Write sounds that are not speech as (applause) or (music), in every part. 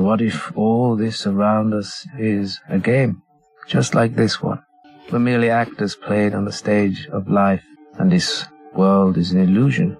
What if all this around us is a game, just like this one? We're merely actors played on the stage of life, and this world is an illusion.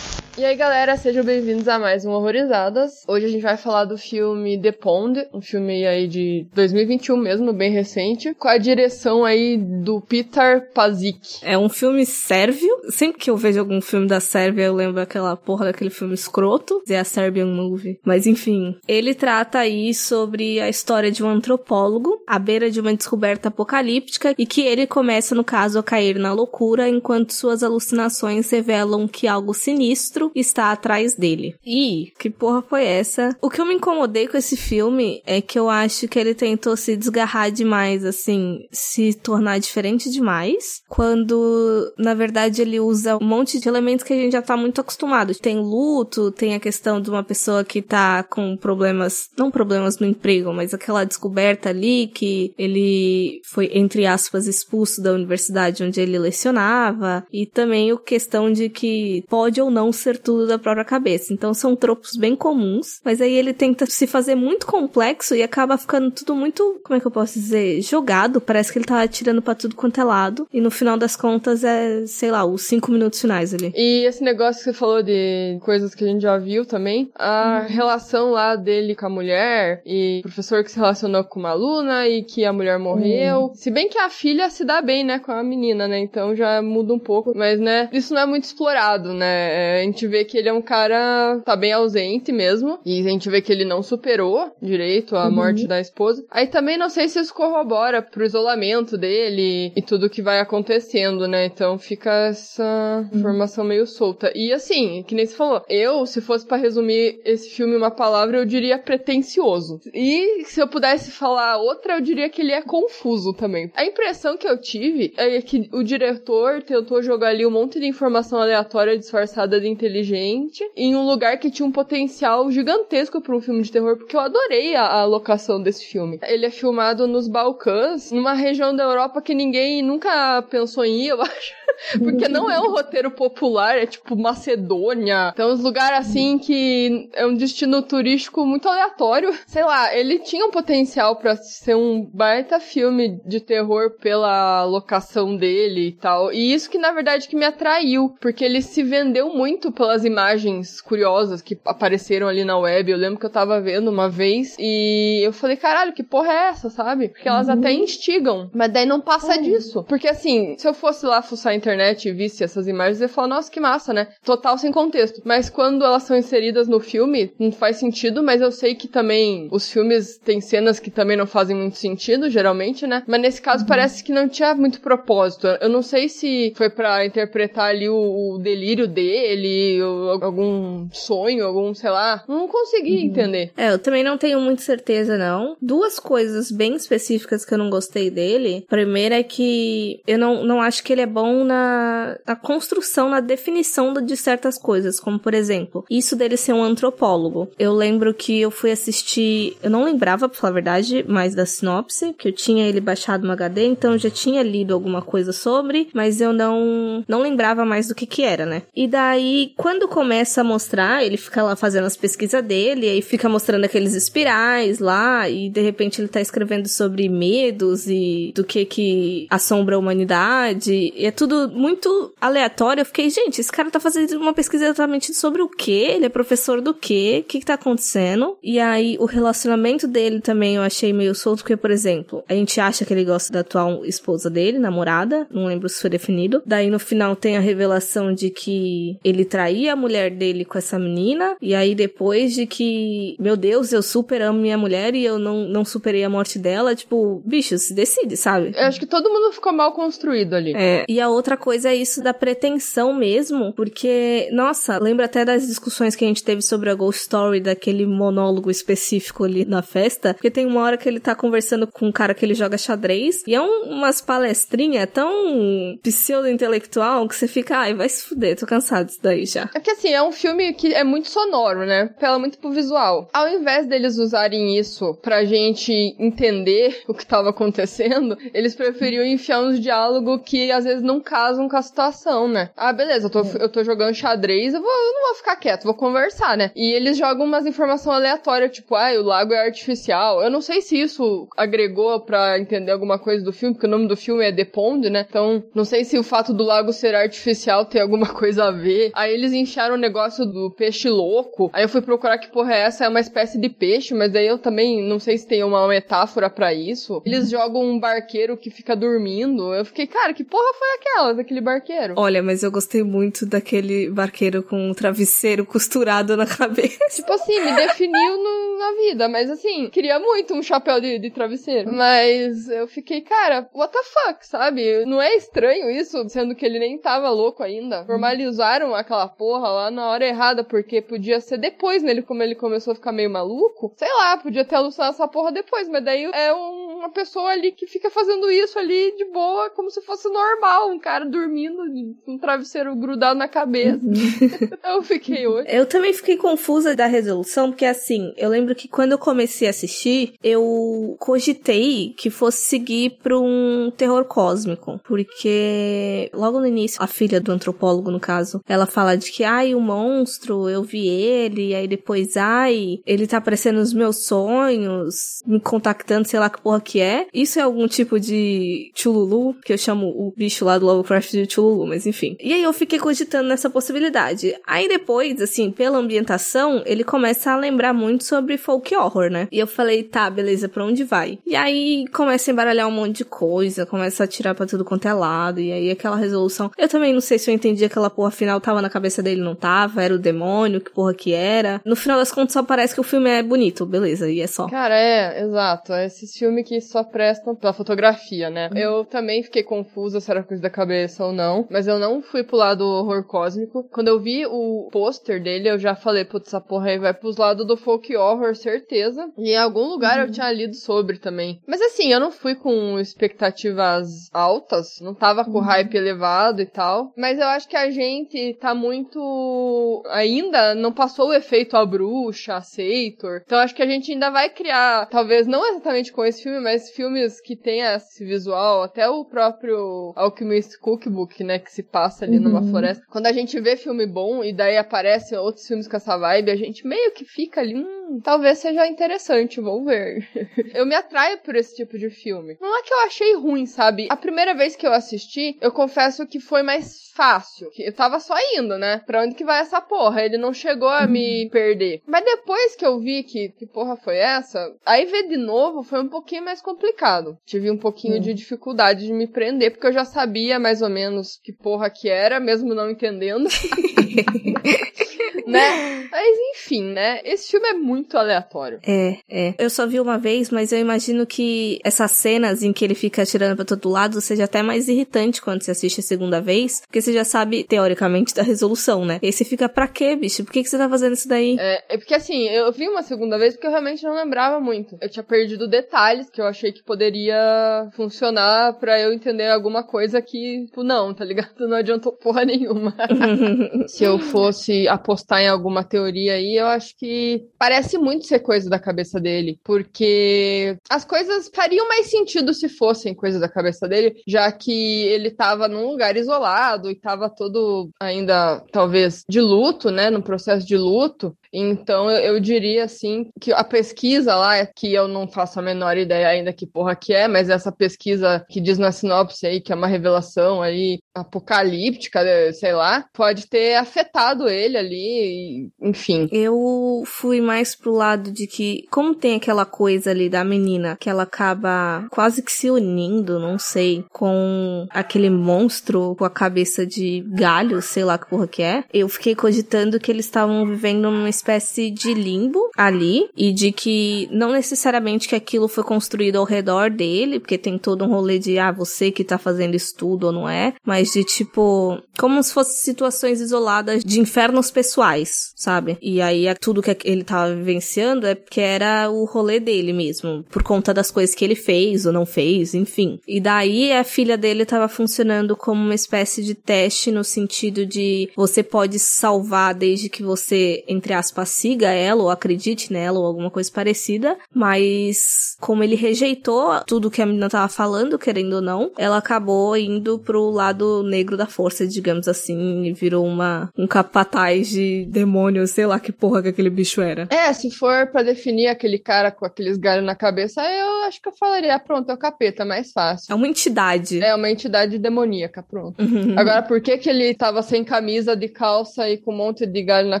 E aí, galera, sejam bem-vindos a mais um Horrorizadas. Hoje a gente vai falar do filme The Pond, um filme aí de 2021 mesmo, bem recente, com a direção aí do Peter Pazik. É um filme sérvio. Sempre que eu vejo algum filme da Sérvia, eu lembro aquela porra daquele filme escroto, a Serbian Movie. Mas enfim, ele trata aí sobre a história de um antropólogo à beira de uma descoberta apocalíptica e que ele começa, no caso, a cair na loucura enquanto suas alucinações revelam que algo sinistro está atrás dele. E que porra foi essa? O que eu me incomodei com esse filme é que eu acho que ele tentou se desgarrar demais, assim, se tornar diferente demais, quando na verdade ele usa um monte de elementos que a gente já tá muito acostumado. Tem luto, tem a questão de uma pessoa que tá com problemas, não problemas no emprego, mas aquela descoberta ali que ele foi entre aspas expulso da universidade onde ele lecionava e também a questão de que pode ou não ser tudo da própria cabeça. Então são tropos bem comuns, mas aí ele tenta se fazer muito complexo e acaba ficando tudo muito, como é que eu posso dizer, jogado. Parece que ele tá atirando para tudo quanto é lado. E no final das contas é, sei lá, os cinco minutos finais ali. E esse negócio que você falou de coisas que a gente já viu também, a uhum. relação lá dele com a mulher e o professor que se relacionou com uma aluna e que a mulher morreu. Uhum. Se bem que a filha se dá bem, né, com a menina, né? Então já muda um pouco. Mas, né, isso não é muito explorado, né? É, a gente vê que ele é um cara tá bem ausente mesmo. E a gente vê que ele não superou direito a uhum. morte da esposa. Aí também não sei se isso corrobora pro isolamento dele e tudo que vai acontecendo, né? Então fica essa uhum. informação meio solta. E assim, que nem você falou, eu, se fosse para resumir esse filme em uma palavra, eu diria pretencioso. E se eu pudesse falar outra, eu diria que ele é confuso também. A impressão que eu tive é que o diretor tentou jogar ali um monte de informação aleatória disfarçada de inteligente em um lugar que tinha um potencial gigantesco para um filme de terror, porque eu adorei a, a locação desse filme. Ele é filmado nos Balcãs, numa região da Europa que ninguém nunca pensou em ir, eu (laughs) acho. Porque não é um roteiro popular, é tipo Macedônia. Então, uns lugares assim que é um destino turístico muito aleatório. Sei lá, ele tinha um potencial para ser um baita filme de terror pela locação dele e tal. E isso que na verdade que me atraiu, porque ele se vendeu muito pelas imagens curiosas que apareceram ali na web. Eu lembro que eu tava vendo uma vez e eu falei, caralho, que porra é essa, sabe? Porque elas uhum. até instigam, mas daí não passa uhum. disso. Porque assim, se eu fosse lá fuçar internet e visse essas imagens, eu ia falar, nossa, que massa, né? Total sem contexto. Mas quando elas são inseridas no filme, não faz sentido, mas eu sei que também os filmes têm cenas que também não fazem muito sentido, geralmente, né? Mas nesse caso uhum. parece que não tinha muito propósito. Eu não sei se foi para interpretar ali o, o, delírio dele, algum sonho, algum, sei lá. Não consegui uhum. entender. É, eu também não tenho muita certeza, não. Duas coisas bem específicas que eu não gostei dele. Primeira é que eu não, não acho que ele é bom na na, construção, na definição de certas coisas, como por exemplo, isso dele ser um antropólogo. Eu lembro que eu fui assistir, eu não lembrava, pra falar a verdade, mais da sinopse, que eu tinha ele baixado no HD, então eu já tinha lido alguma coisa sobre, mas eu não não lembrava mais do que que era, né? E daí, quando começa a mostrar, ele fica lá fazendo as pesquisas dele, aí fica mostrando aqueles espirais lá, e de repente ele tá escrevendo sobre medos e do que que assombra a humanidade, e é tudo muito aleatório. Eu fiquei, gente, esse cara tá fazendo uma pesquisa exatamente sobre o quê? Ele é professor do quê? O que que tá acontecendo? E aí, o relacionamento dele também eu achei meio solto, porque, por exemplo, a gente acha que ele gosta da atual esposa dele, namorada, não lembro se foi definido. Daí, no final, tem a revelação de que ele traía a mulher dele com essa menina, e aí depois de que, meu Deus, eu super amo minha mulher e eu não, não superei a morte dela, tipo, bicho, se decide, sabe? Eu acho que todo mundo ficou mal construído ali. É, e a outra coisa é isso da pretensão mesmo, porque, nossa, lembra até das discussões que a gente teve sobre a Ghost Story, daquele monólogo específico ali na festa, porque tem uma hora que ele tá conversando conversando com um cara que ele joga xadrez, e é um, umas palestrinhas tão pseudo-intelectual que você fica, ai, vai se fuder, tô cansado disso daí já. É que assim, é um filme que é muito sonoro, né? Pela muito pro visual. Ao invés deles usarem isso pra gente entender (laughs) o que tava acontecendo, eles preferiam enfiar uns diálogos que às vezes não casam com a situação, né? Ah, beleza, eu tô, eu tô jogando xadrez, eu, vou, eu não vou ficar quieto, vou conversar, né? E eles jogam umas informações aleatórias, tipo, ah, o lago é artificial. Eu não sei se isso agregou pra entender alguma coisa do filme, porque o nome do filme é The Pond, né? Então, não sei se o fato do lago ser artificial tem alguma (laughs) coisa a ver. Aí eles encharam o negócio do peixe louco. Aí eu fui procurar que porra é essa, é uma espécie de peixe, mas aí eu também não sei se tem uma metáfora para isso. Eles jogam um barqueiro que fica dormindo. Eu fiquei, cara, que porra foi aquela daquele barqueiro? Olha, mas eu gostei muito daquele barqueiro com um travesseiro costurado na (laughs) cabeça. Tipo assim, me definiu no, na vida, mas assim, queria muito um chapéu de, de travesseiro. Mas eu fiquei, cara, what the fuck, sabe? Não é estranho isso, sendo que ele nem tava louco ainda. Formalizaram aquela porra lá na hora errada, porque podia ser depois nele, como ele começou a ficar meio maluco. Sei lá, podia ter alucinado essa porra depois, mas daí é um, uma pessoa ali que fica fazendo isso ali de boa, como se fosse normal, um cara dormindo com um travesseiro grudado na cabeça. (laughs) eu fiquei hoje. Eu também fiquei confusa da resolução, porque assim, eu lembro que quando eu comecei a assistir, eu cogitei que fosse seguir pra um terror cósmico, porque logo no início, a filha do antropólogo, no caso, ela fala de que, ai, o monstro, eu vi ele, e aí depois, ai, ele tá aparecendo nos meus sonhos, me contactando, sei lá que porra que é. Isso é algum tipo de Chululu, que eu chamo o bicho lá do Lovecraft de Chululu, mas enfim. E aí eu fiquei cogitando nessa possibilidade. Aí depois, assim, pela ambientação, ele começa a lembrar muito sobre folk horror, né? E eu falei, tá, beleza, pra onde vai? E aí começa a embaralhar um monte de coisa, começa a tirar pra tudo quanto é lado, e aí aquela resolução. Eu também não sei se eu entendi aquela porra final tava na cabeça dele, não tava, era o demônio, que porra que era. No final das contas só parece que o filme é bonito, beleza, e é só. Cara, é, exato. É esses filmes que só prestam pela fotografia, né? Uhum. Eu também fiquei confusa se era coisa da cabeça ou não, mas eu não fui pro lado horror cósmico. Quando eu vi o pôster dele, eu já falei, putz, essa porra aí vai pros lados do folk horror, certeza. E em algum lugar eu tinha lido sobre também. Mas assim, eu não fui com expectativas altas, não tava com hype elevado e tal. Mas eu acho que a gente tá muito. Ainda não passou o efeito a bruxa, a Seitor. Então acho que a gente ainda vai criar, talvez não exatamente com esse filme, mas filmes que tenha esse visual, até o próprio Alchemist Cookbook, né, que se passa ali numa floresta. Quando a gente vê filme bom e daí aparecem outros filmes com essa vibe, a gente meio que fica ali, hum, talvez seja interessante, vou ver. (laughs) eu me atraio por esse tipo de filme. Não é que eu achei ruim, sabe? A primeira vez que eu assisti, eu confesso que foi mais fácil. Eu tava só indo, né? Pra onde que vai essa porra? Ele não chegou a me perder. Mas depois que eu vi que, que porra foi essa, aí ver de novo foi um pouquinho mais complicado. Tive um pouquinho de dificuldade de me prender, porque eu já sabia mais ou menos que porra que era, mesmo não entendendo. (laughs) né? (laughs) Mas enfim, né? Esse filme é muito aleatório. É, é. Eu só vi uma vez, mas eu imagino que essas cenas em que ele fica atirando pra todo lado seja até mais irritante quando você assiste a segunda vez, porque você já sabe, teoricamente, da resolução, né? E aí você fica, pra quê, bicho? Por que, que você tá fazendo isso daí? É, é porque assim, eu vi uma segunda vez porque eu realmente não lembrava muito. Eu tinha perdido detalhes que eu achei que poderia funcionar pra eu entender alguma coisa que, tipo, não, tá ligado? (laughs) Não adiantou porra nenhuma. (laughs) Se eu fosse apostar em alguma teoria aí, eu acho que parece muito ser coisa da cabeça dele, porque as coisas fariam mais sentido se fossem coisa da cabeça dele, já que ele tava num lugar isolado e tava todo ainda, talvez, de luto, né, no processo de luto. Então eu, eu diria assim que a pesquisa lá, é que eu não faço a menor ideia ainda que porra que é, mas essa pesquisa que diz na sinopse aí que é uma revelação aí apocalíptica, né, sei lá, pode ter afetado ele ali, enfim. Eu fui mais pro lado de que, como tem aquela coisa ali da menina que ela acaba quase que se unindo, não sei, com aquele monstro com a cabeça de galho, sei lá que porra que é, eu fiquei cogitando que eles estavam vivendo espécie espécie de limbo ali e de que não necessariamente que aquilo foi construído ao redor dele, porque tem todo um rolê de ah, você que tá fazendo estudo ou não é, mas de tipo, como se fossem situações isoladas de infernos pessoais, sabe? E aí é tudo que ele tava vivenciando é porque era o rolê dele mesmo, por conta das coisas que ele fez ou não fez, enfim. E daí a filha dele tava funcionando como uma espécie de teste no sentido de você pode salvar desde que você, entre aspas, siga ela ou acredite nela ou alguma coisa parecida, mas como ele rejeitou tudo que a menina tava falando, querendo ou não, ela acabou indo pro lado negro da força, digamos assim, e virou uma um capataz de demônio, sei lá que porra que aquele bicho era. É, se for para definir aquele cara com aqueles galhos na cabeça, eu acho que eu falaria, ah, pronto, é o capeta, mais fácil. É uma entidade. É uma entidade demoníaca, pronto. Uhum. Agora, por que que ele tava sem camisa, de calça e com um monte de galho na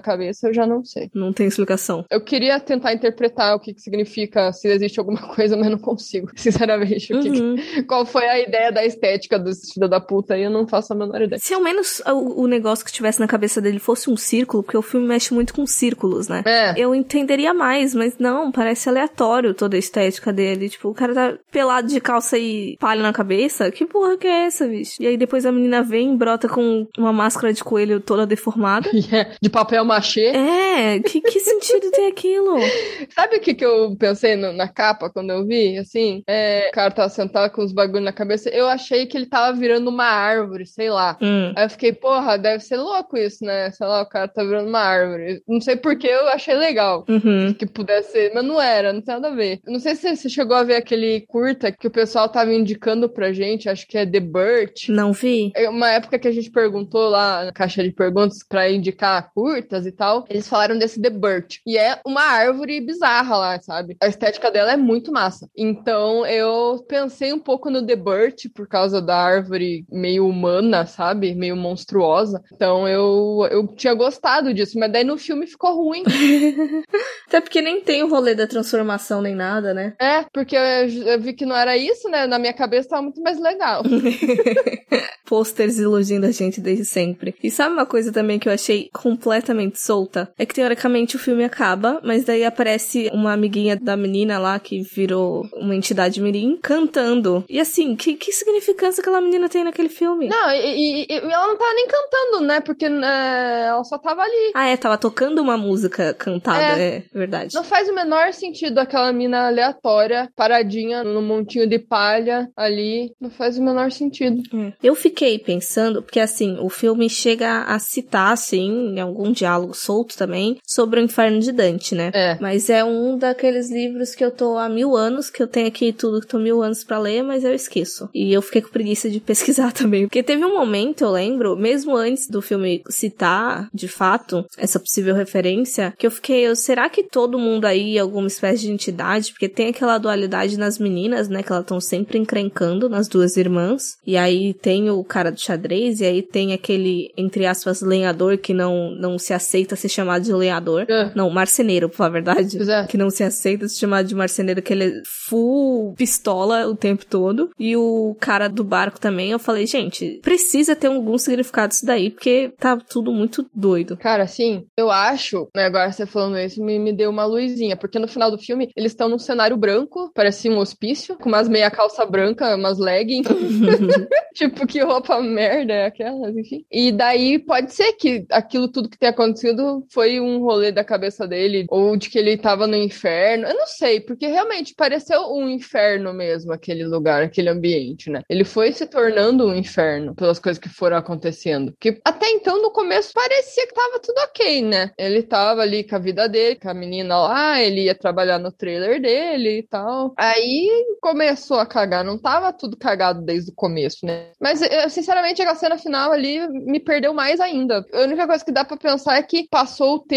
cabeça, eu já não sei. Não tem explicação. Eu queria tentar interpretar o que, que significa, se existe alguma (laughs) coisa, mas não consigo, (laughs) sinceramente. Uhum. Que, qual foi a ideia da estética desse filho da puta aí, eu não faço a menor ideia. Se ao menos o, o negócio que tivesse na cabeça dele fosse um círculo, porque o filme mexe muito com círculos, né? É. Eu entenderia mais, mas não, parece aleatório toda a estética dele. Tipo, o cara tá pelado de calça e palha na cabeça. Que porra que é essa, bicho? E aí depois a menina vem e brota com uma máscara de coelho toda deformada. Yeah. (laughs) De papel machê. É, que, que sentido tem aquilo? (laughs) Sabe o que, que eu pensei no, na capa quando eu vi? Assim, é, o cara tava sentado com os bagulhos na cabeça. Eu achei que ele tava virando uma árvore, sei lá. Hum. Aí eu fiquei, porra, deve ser louco isso, né? Sei lá, o cara tá virando uma árvore. Não sei porque eu achei legal uhum. que pudesse ser, mas não era, não tem nada a ver. Não sei se você chegou a ver aquele curta que o pessoal tava indicando pra gente, acho que é The Burt. Não vi. É uma época que a gente perguntou lá na caixa de perguntas pra indicar curtas e tal, eles falaram desse The Burt. E é uma árvore bizarra lá, sabe? A estética dela é muito massa. Então eu pensei um pouco no The Burt por causa da árvore meio humana, sabe? Meio monstruosa. Então eu, eu tinha gostado disso, mas daí no filme ficou ruim. (laughs) Até porque nem tem o rolê da transformação nem nada, né? É, porque eu, eu vi que não era isso, né? Na minha cabeça tava muito mais legal. (laughs) Posters iludindo a gente desde sempre. E sabe uma coisa também que eu achei completamente solta? É que teoricamente o filme acaba, mas daí aparece uma amiguinha da menina lá que virou uma entidade mirim cantando. E assim, que, que significância aquela menina tem naquele filme? Não, e, e, e ela não tava nem cantando, né? Porque é, ela só tava ali. Ah, é, tava tocando uma música cantada, é, é verdade. Não faz o menor sentido aquela mina aleatória, paradinha no montinho de palha ali. Não faz o menor sentido. É. Eu fiquei pensando, porque assim, o filme chega a citar, assim, em algum diálogo solto também, sobre o Inferno de Dante, né? É. Mas é um daqueles livros que eu tô há mil anos, que eu tenho aqui tudo que tô mil anos para ler, mas eu esqueço. E eu fiquei com preguiça de (laughs) pesquisar também. Porque teve um momento, eu lembro, mesmo antes do filme citar, de fato, essa possível referência, que eu fiquei, eu, será que todo mundo aí é alguma espécie de entidade? Porque tem aquela dualidade nas meninas, né? Que elas estão sempre encrencando nas duas irmãs. E aí tem o cara do xadrez, e aí tem aquele, entre aspas, lenhador que não, não se aceita ser chamado de lenhador. É. Não, marceneiro, por falar a verdade. É. Que não se aceita ser chamado de marceneiro, que ele é full pistola o tempo todo. E o cara do barco também, eu falei, gente, precisa ter algum significado isso daí, porque tá tudo muito doido. Cara, assim, eu acho, né, agora você falando isso, me, me deu uma luzinha, porque no final do filme eles estão num cenário branco, parecia um hospício, com umas meia calça branca, umas leggings. (laughs) tipo, que roupa merda é aquela, enfim. E daí pode ser que aquilo tudo que tem acontecido foi um rolê da cabeça dele, ou de que ele tava no inferno. Eu não sei, porque realmente pareceu um inferno mesmo, aquele lugar, aquele ambiente, né? Ele foi se tornando um inferno pelas coisas que foram acontecendo. Que até então, no começo, parecia que tava tudo ok, né? Ele tava ali com a vida dele, com a menina lá, ele ia trabalhar no trailer dele e tal. Aí começou a cagar, não tava tudo cagado desde o começo, né? Mas, eu, sinceramente, a cena final ali me perdeu mais ainda. A única coisa que dá para pensar é que passou o tempo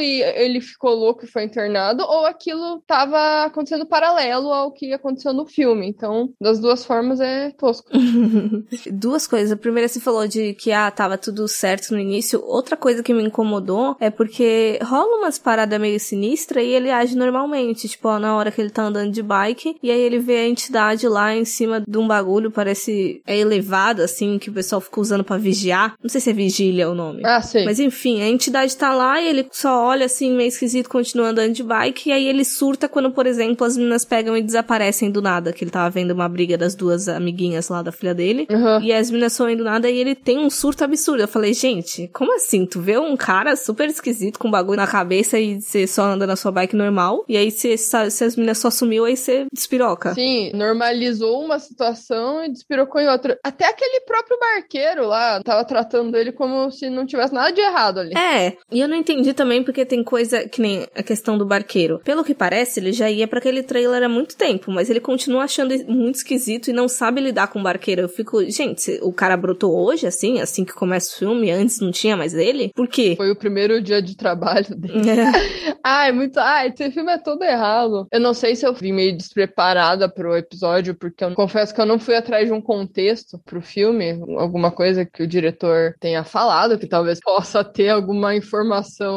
e ele ficou louco e foi internado, ou aquilo tava acontecendo paralelo ao que aconteceu no filme. Então, das duas formas é tosco. (laughs) Duas coisas. A primeira você falou de que ah, tava tudo certo no início. Outra coisa que me incomodou é porque rola umas paradas meio sinistras e ele age normalmente. Tipo, ó, na hora que ele tá andando de bike, e aí ele vê a entidade lá em cima de um bagulho, parece é elevado, assim, que o pessoal fica usando para vigiar. Não sei se é vigília o nome. Ah, sim. Mas enfim, a entidade tá lá e ele só olha assim, meio esquisito, continua andando de bike, e aí ele surta quando, por exemplo, as meninas pegam e desaparecem do nada, que ele tava vendo uma briga das duas amiguinhas lá da filha dele, Uhum. e as meninas somem do nada e ele tem um surto absurdo. Eu falei, gente, como assim? Tu vê um cara super esquisito com um bagulho na cabeça e você só anda na sua bike normal, e aí você se as meninas só sumiu, aí você despiroca. Sim, normalizou uma situação e despirocou em outra. Até aquele próprio barqueiro lá tava tratando ele como se não tivesse nada de errado ali. É, e eu não entendi também porque tem coisa que nem a questão do barqueiro. Pelo que parece, ele já ia pra aquele trailer há muito tempo, mas ele continua achando muito esquisito e não sabe lidar com o barqueiro. Eu fico, gente, o cara brotou hoje, assim, assim que começa o filme, antes não tinha mais ele? Por quê? Foi o primeiro dia de trabalho dele. É. (laughs) Ai, muito. Ai, esse filme é todo errado. Eu não sei se eu vim meio despreparada pro episódio, porque eu confesso que eu não fui atrás de um contexto pro filme, alguma coisa que o diretor tenha falado, que talvez possa ter alguma informação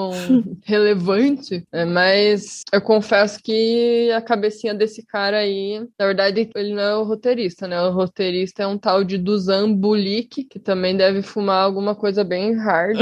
relevante, né? mas eu confesso que a cabecinha desse cara aí, na verdade, ele não é o roteirista, né? O roteirista é um tal de Dusan Bulik, que também deve fumar alguma coisa bem hard.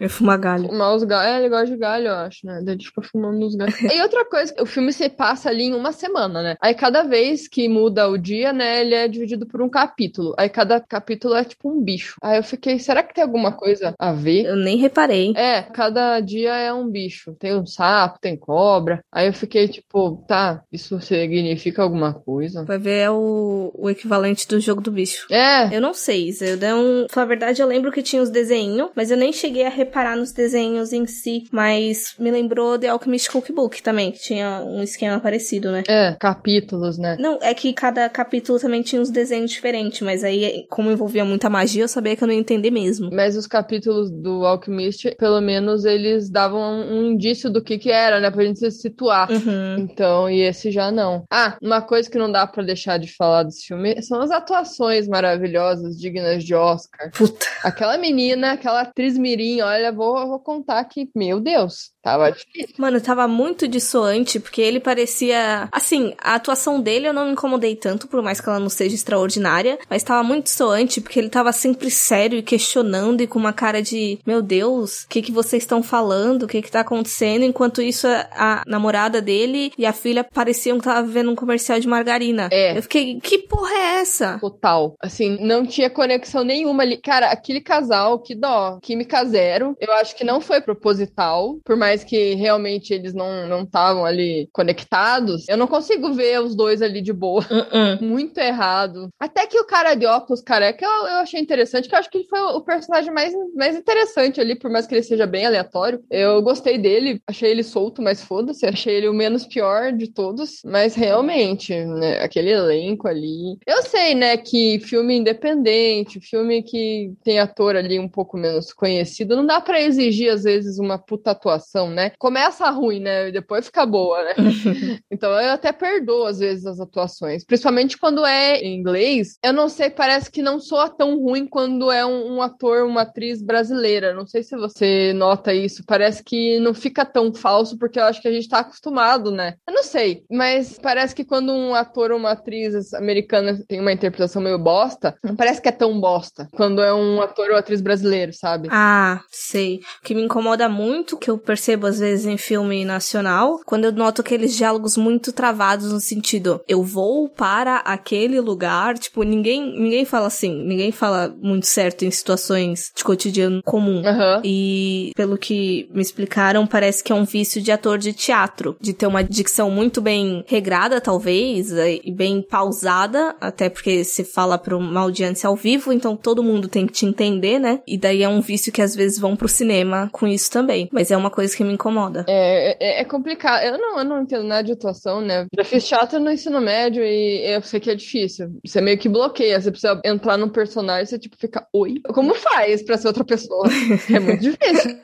Eu fumar galho. Fumar os galhos. É, ele gosta de galho, eu acho, né? Daí Ele fica fumando os galhos. e outra coisa, o filme se passa ali em uma semana, né? Aí cada vez que muda o dia, né, ele é dividido por um capítulo. Aí cada capítulo é tipo um bicho. Aí eu fiquei, será que tem alguma coisa a ver? Eu nem reparei. É, cada dia é um bicho. Tem um sapo, tem cobra. Aí eu fiquei tipo, tá, isso significa alguma coisa? Vai ver é o, o equivalente do jogo do bicho. É, Eu não sei. Eu dei um. Pra verdade, eu lembro que tinha os desenhos, mas eu nem cheguei a reparar nos desenhos em si. Mas me lembrou The Alchemist Cookbook também, que tinha um esquema parecido, né? é, capítulos, né? Não, é que cada capítulo também tinha uns desenhos diferentes, mas aí, como envolvia muita magia, eu sabia que eu não ia entender mesmo. Mas os capítulos do Alchemist, pelo menos, eles davam um indício do que que era, né? Pra gente se situar. Uhum. Então, e esse já não. Ah, uma coisa que não dá pra deixar de falar desse filme são as atuações maravilhosas, dignas de Oscar. Puta. Aquela menina, aquela atriz mirim, olha, vou, vou contar que, meu Deus, tava difícil. Mano, tava muito dissoante, porque ele parecia. Assim, a atuação dele eu não me incomodei tanto, por mais que ela não seja extraordinária, mas tava muito dissoante, porque ele tava sempre sério e questionando e com uma cara de: Meu Deus, o que que vocês estão falando? O que que tá acontecendo? Enquanto isso, a, a namorada dele e a filha pareciam que tava vendo um comercial de margarina. É. Eu fiquei: Que porra é essa? Total. Assim, não tinha conexão nenhuma ali. Cara, aquele casal, que dó. Química zero. Eu acho que não foi proposital. Por mais que realmente eles não estavam ali conectados. Eu não consigo ver os dois ali de boa. (laughs) Uh-uh. Muito errado. Até que o cara de óculos careca eu, eu achei interessante, que eu acho que ele foi o personagem mais, mais interessante ali, por mais que ele seja bem aleatório. Eu gostei dele, achei ele solto, mas foda-se. Achei ele o menos pior de todos. Mas realmente, né, aquele elenco ali. Eu sei, né, que filme independente, filme que tem ator ali um pouco menos conhecido, não dá pra exigir, às vezes, uma puta atuação, né? Começa ruim, né? E depois fica boa, né? (laughs) Então eu até perdoo às vezes as atuações, principalmente quando é em inglês. Eu não sei, parece que não soa tão ruim quando é um, um ator, uma atriz brasileira. Não sei se você nota isso. Parece que não fica tão falso porque eu acho que a gente tá acostumado, né? Eu não sei, mas parece que quando um ator ou uma atriz americana tem uma interpretação meio bosta, não parece que é tão bosta quando é um ator ou atriz brasileiro, sabe? Ah, sei. O que me incomoda muito, que eu percebo às vezes em filme nacional, quando eu noto aqueles diálogos muito travados no sentido, eu vou para aquele lugar, tipo, ninguém, ninguém fala assim, ninguém fala muito certo em situações de cotidiano comum. Aham. E pelo que me explicaram, parece que é um vício de ator de teatro, de ter uma dicção muito bem regrada, talvez, e bem pausada, até porque se fala para uma audiência ao vivo, então todo mundo tem que te entender, né? E daí é um vício que às vezes vão pro cinema com isso também. Mas é uma coisa que me incomoda. É, é, é complicado. Eu não, eu não entendo nada de atuação, né? Já fiz teatro no ensino médio e eu sei que é difícil. Você meio que bloqueia. Você precisa entrar num personagem e você, tipo, fica, oi? Como faz pra ser outra pessoa? (laughs) É muito difícil.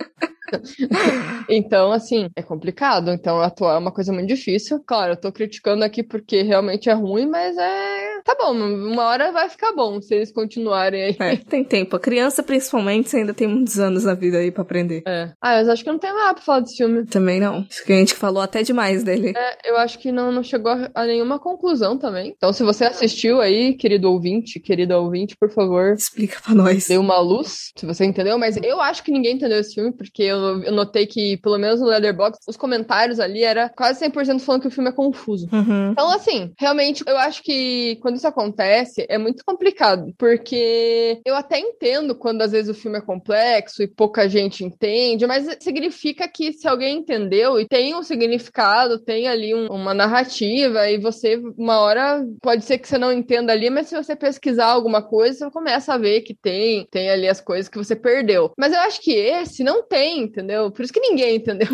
(laughs) então, assim, é complicado. Então, atuar é uma coisa muito difícil. Claro, eu tô criticando aqui porque realmente é ruim, mas é. Tá bom, uma hora vai ficar bom se eles continuarem aí. É, tem tempo. A criança, principalmente, ainda tem muitos anos na vida aí pra aprender. É. Ah, mas acho que não tem nada pra falar desse filme. Também não. Acho que a gente falou até demais dele. É, eu acho que não, não chegou a, a nenhuma conclusão também. Então, se você assistiu aí, querido ouvinte, querida ouvinte, por favor, Explica pra nós. dê uma luz, se você entendeu. Mas eu acho que ninguém entendeu esse filme, porque eu eu, eu notei que, pelo menos no Leatherbox, os comentários ali era quase 100% falando que o filme é confuso. Uhum. Então, assim, realmente, eu acho que quando isso acontece, é muito complicado, porque eu até entendo quando às vezes o filme é complexo e pouca gente entende, mas significa que se alguém entendeu e tem um significado, tem ali um, uma narrativa, e você, uma hora, pode ser que você não entenda ali, mas se você pesquisar alguma coisa, você começa a ver que tem, tem ali as coisas que você perdeu. Mas eu acho que esse não tem, entendeu? Por isso que ninguém entendeu.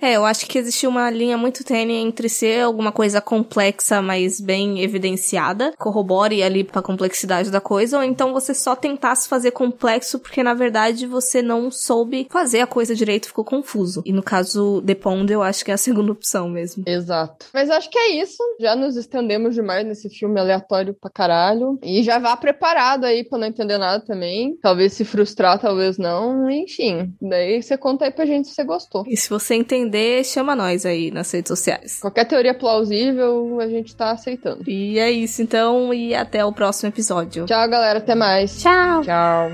É, eu acho que existe uma linha muito tênue entre ser alguma coisa complexa, mas bem evidenciada, corrobore ali pra complexidade da coisa, ou então você só tentasse fazer complexo porque na verdade você não soube fazer a coisa direito, ficou confuso. E no caso The Pond, eu acho que é a (laughs) segunda opção mesmo. Exato. Mas acho que é isso. Já nos estendemos demais nesse filme aleatório pra caralho. E já vá preparado aí pra não entender nada também. Talvez se frustrar, talvez não. Enfim, daí você conta aí pra gente se você gostou. E se você entender, chama nós aí nas redes sociais. Qualquer teoria plausível, a gente tá aceitando. E é isso então, e até o próximo episódio. Tchau, galera. Até mais. Tchau! Tchau.